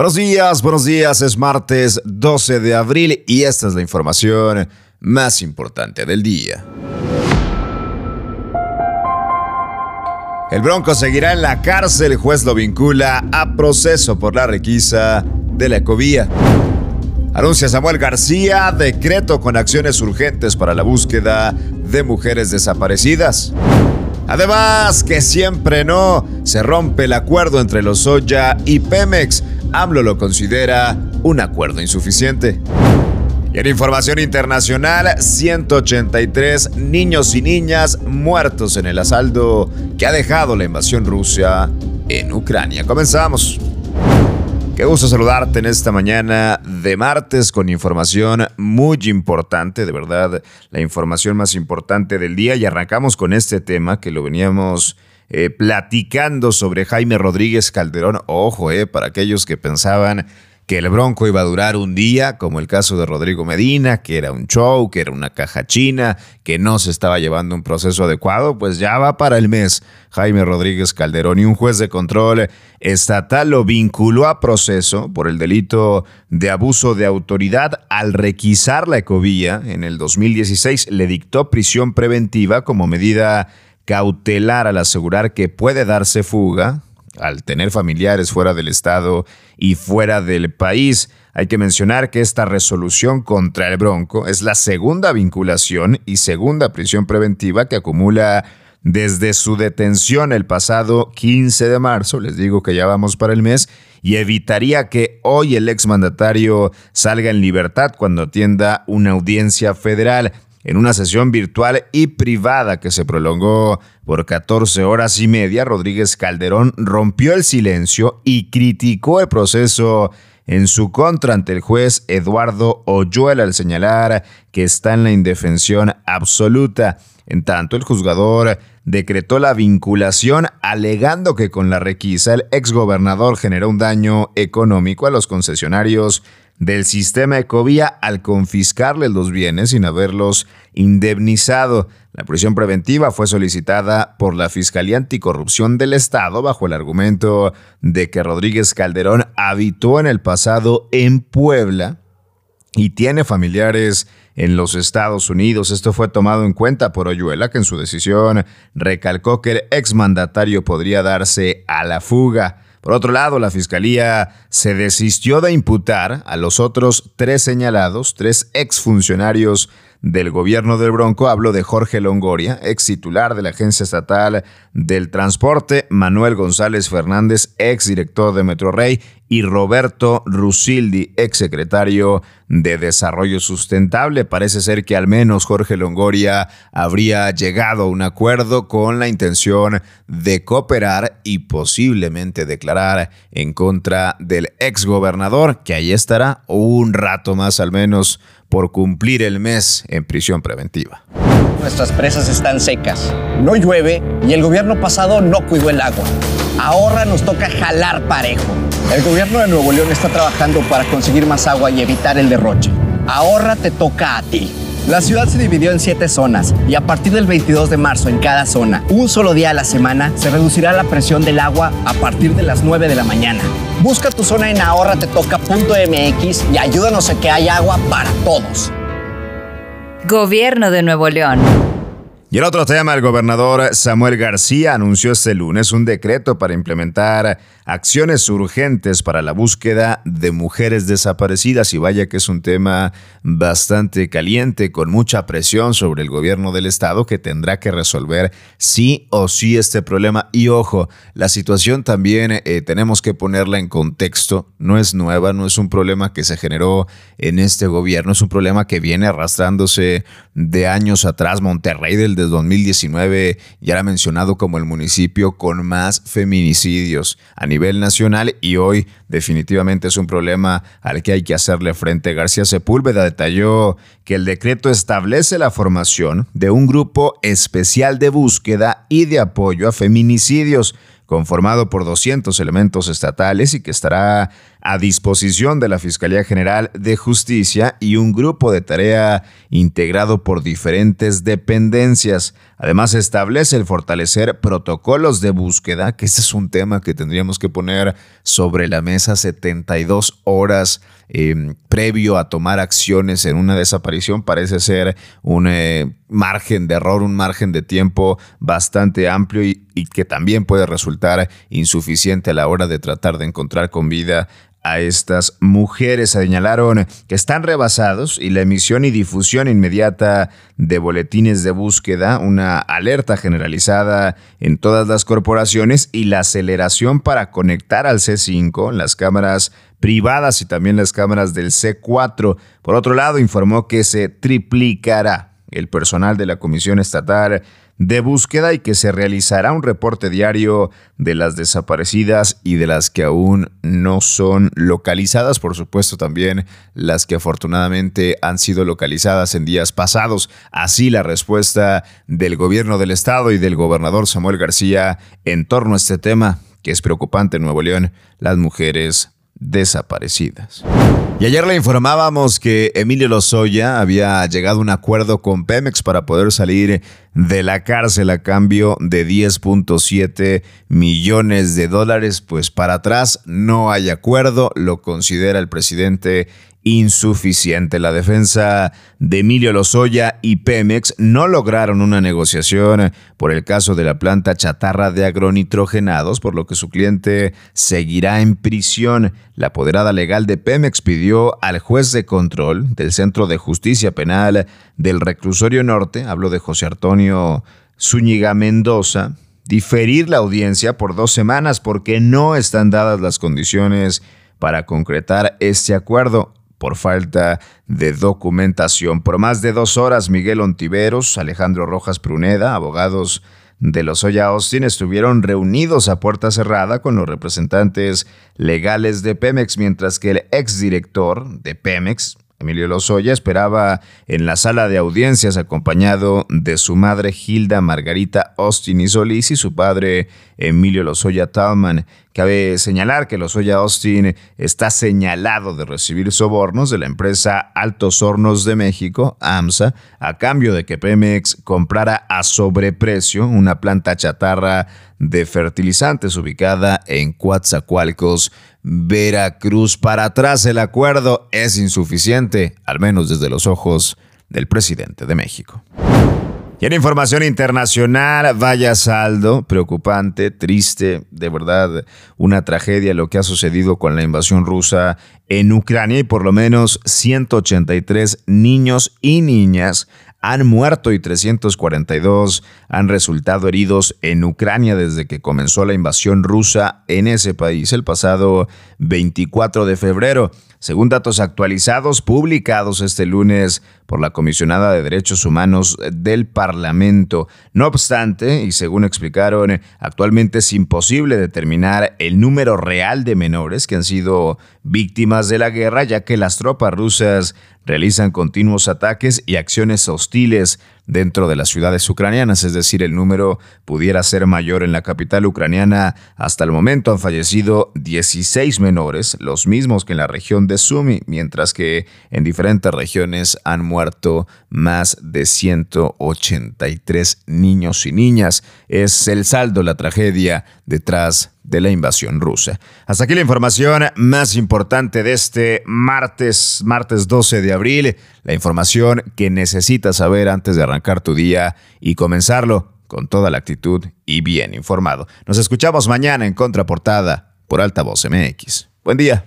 Buenos días, buenos días. Es martes 12 de abril y esta es la información más importante del día. El Bronco seguirá en la cárcel. El juez lo vincula a proceso por la requisa de la ecovía. Anuncia Samuel García decreto con acciones urgentes para la búsqueda de mujeres desaparecidas. Además, que siempre no, se rompe el acuerdo entre los Soya y Pemex. AMLO lo considera un acuerdo insuficiente. Y en información internacional, 183 niños y niñas muertos en el asalto que ha dejado la invasión rusa en Ucrania. Comenzamos. Qué gusto saludarte en esta mañana de martes con información muy importante, de verdad, la información más importante del día y arrancamos con este tema que lo veníamos eh, platicando sobre Jaime Rodríguez Calderón. Ojo, eh, para aquellos que pensaban que el Bronco iba a durar un día, como el caso de Rodrigo Medina, que era un show, que era una caja china, que no se estaba llevando un proceso adecuado, pues ya va para el mes. Jaime Rodríguez Calderón y un juez de control estatal lo vinculó a proceso por el delito de abuso de autoridad al requisar la ecovía. En el 2016 le dictó prisión preventiva como medida cautelar al asegurar que puede darse fuga al tener familiares fuera del Estado y fuera del país. Hay que mencionar que esta resolución contra el Bronco es la segunda vinculación y segunda prisión preventiva que acumula desde su detención el pasado 15 de marzo, les digo que ya vamos para el mes, y evitaría que hoy el exmandatario salga en libertad cuando atienda una audiencia federal en una sesión virtual y privada que se prolongó por 14 horas y media, Rodríguez Calderón rompió el silencio y criticó el proceso en su contra ante el juez Eduardo Oyuela al señalar que está en la indefensión absoluta. En tanto, el juzgador decretó la vinculación alegando que con la requisa el exgobernador generó un daño económico a los concesionarios del sistema Ecovía al confiscarle los bienes sin haberlos indemnizado. La prisión preventiva fue solicitada por la Fiscalía Anticorrupción del Estado bajo el argumento de que Rodríguez Calderón habitó en el pasado en Puebla y tiene familiares en los Estados Unidos. Esto fue tomado en cuenta por Oyuela, que en su decisión recalcó que el exmandatario podría darse a la fuga. Por otro lado, la Fiscalía se desistió de imputar a los otros tres señalados, tres exfuncionarios del gobierno del Bronco. Hablo de Jorge Longoria, ex titular de la Agencia Estatal del Transporte, Manuel González Fernández, ex director de Metrorrey, y Roberto Rusildi, ex secretario de Desarrollo Sustentable. Parece ser que al menos Jorge Longoria habría llegado a un acuerdo con la intención de cooperar y posiblemente declarar en contra del ex gobernador, que ahí estará un rato más al menos por cumplir el mes en prisión preventiva. Nuestras presas están secas, no llueve y el gobierno pasado no cuidó el agua. Ahora nos toca jalar parejo. El gobierno de Nuevo León está trabajando para conseguir más agua y evitar el derroche. Ahora te toca a ti. La ciudad se dividió en siete zonas y a partir del 22 de marzo en cada zona, un solo día a la semana, se reducirá la presión del agua a partir de las 9 de la mañana. Busca tu zona en ahorratetoca.mx y ayúdanos a que haya agua para todos. Gobierno de Nuevo León. Y el otro tema, el gobernador Samuel García anunció este lunes un decreto para implementar acciones urgentes para la búsqueda de mujeres desaparecidas. Y vaya que es un tema bastante caliente con mucha presión sobre el gobierno del estado que tendrá que resolver sí o sí este problema. Y ojo, la situación también eh, tenemos que ponerla en contexto, no es nueva, no es un problema que se generó en este gobierno, es un problema que viene arrastrándose de años atrás, Monterrey del 2019 ya era mencionado como el municipio con más feminicidios a nivel nacional y hoy definitivamente es un problema al que hay que hacerle frente. García Sepúlveda detalló que el decreto establece la formación de un grupo especial de búsqueda y de apoyo a feminicidios conformado por 200 elementos estatales y que estará a disposición de la Fiscalía General de Justicia y un grupo de tarea integrado por diferentes dependencias. Además, establece el fortalecer protocolos de búsqueda, que ese es un tema que tendríamos que poner sobre la mesa 72 horas eh, previo a tomar acciones en una desaparición. Parece ser un eh, margen de error, un margen de tiempo bastante amplio y que también puede resultar insuficiente a la hora de tratar de encontrar con vida a estas mujeres. Señalaron que están rebasados y la emisión y difusión inmediata de boletines de búsqueda, una alerta generalizada en todas las corporaciones y la aceleración para conectar al C5, las cámaras privadas y también las cámaras del C4. Por otro lado, informó que se triplicará el personal de la Comisión Estatal de búsqueda y que se realizará un reporte diario de las desaparecidas y de las que aún no son localizadas, por supuesto también las que afortunadamente han sido localizadas en días pasados. Así la respuesta del gobierno del estado y del gobernador Samuel García en torno a este tema que es preocupante en Nuevo León, las mujeres desaparecidas. Y ayer le informábamos que Emilio Lozoya había llegado a un acuerdo con Pemex para poder salir de la cárcel a cambio de 10.7 millones de dólares. Pues para atrás no hay acuerdo, lo considera el presidente insuficiente. La defensa de Emilio Lozoya y Pemex no lograron una negociación por el caso de la planta chatarra de agronitrogenados, por lo que su cliente seguirá en prisión. La apoderada legal de Pemex pidió al juez de control del Centro de Justicia Penal del Reclusorio Norte, hablo de José Zúñiga Mendoza, diferir la audiencia por dos semanas porque no están dadas las condiciones para concretar este acuerdo por falta de documentación. Por más de dos horas, Miguel Ontiveros, Alejandro Rojas Pruneda, abogados de los Oya Austin, estuvieron reunidos a puerta cerrada con los representantes legales de Pemex, mientras que el exdirector de Pemex, Emilio Lozoya esperaba en la sala de audiencias acompañado de su madre Hilda Margarita Austin y Solís y su padre Emilio Lozoya Talman. Cabe señalar que Lozoya Austin está señalado de recibir sobornos de la empresa Altos Hornos de México, AMSA, a cambio de que Pemex comprara a sobreprecio una planta chatarra de fertilizantes ubicada en Coatzacoalcos, Veracruz. Para atrás el acuerdo es insuficiente, al menos desde los ojos del presidente de México. Y en información internacional, vaya saldo, preocupante, triste, de verdad, una tragedia lo que ha sucedido con la invasión rusa en Ucrania y por lo menos 183 niños y niñas han muerto y 342 han resultado heridos en Ucrania desde que comenzó la invasión rusa en ese país el pasado 24 de febrero. Según datos actualizados publicados este lunes por la comisionada de Derechos Humanos del Parlamento. No obstante, y según explicaron, actualmente es imposible determinar el número real de menores que han sido víctimas de la guerra, ya que las tropas rusas realizan continuos ataques y acciones dentro de las ciudades ucranianas, es decir, el número pudiera ser mayor en la capital ucraniana. Hasta el momento han fallecido 16 menores, los mismos que en la región de Sumi, mientras que en diferentes regiones han muerto más de 183 niños y niñas. Es el saldo, la tragedia detrás de la invasión rusa. Hasta aquí la información más importante de este martes, martes 12 de abril, la información que necesitas saber antes de arrancar tu día y comenzarlo con toda la actitud y bien informado. Nos escuchamos mañana en Contraportada por Altavoz MX. Buen día.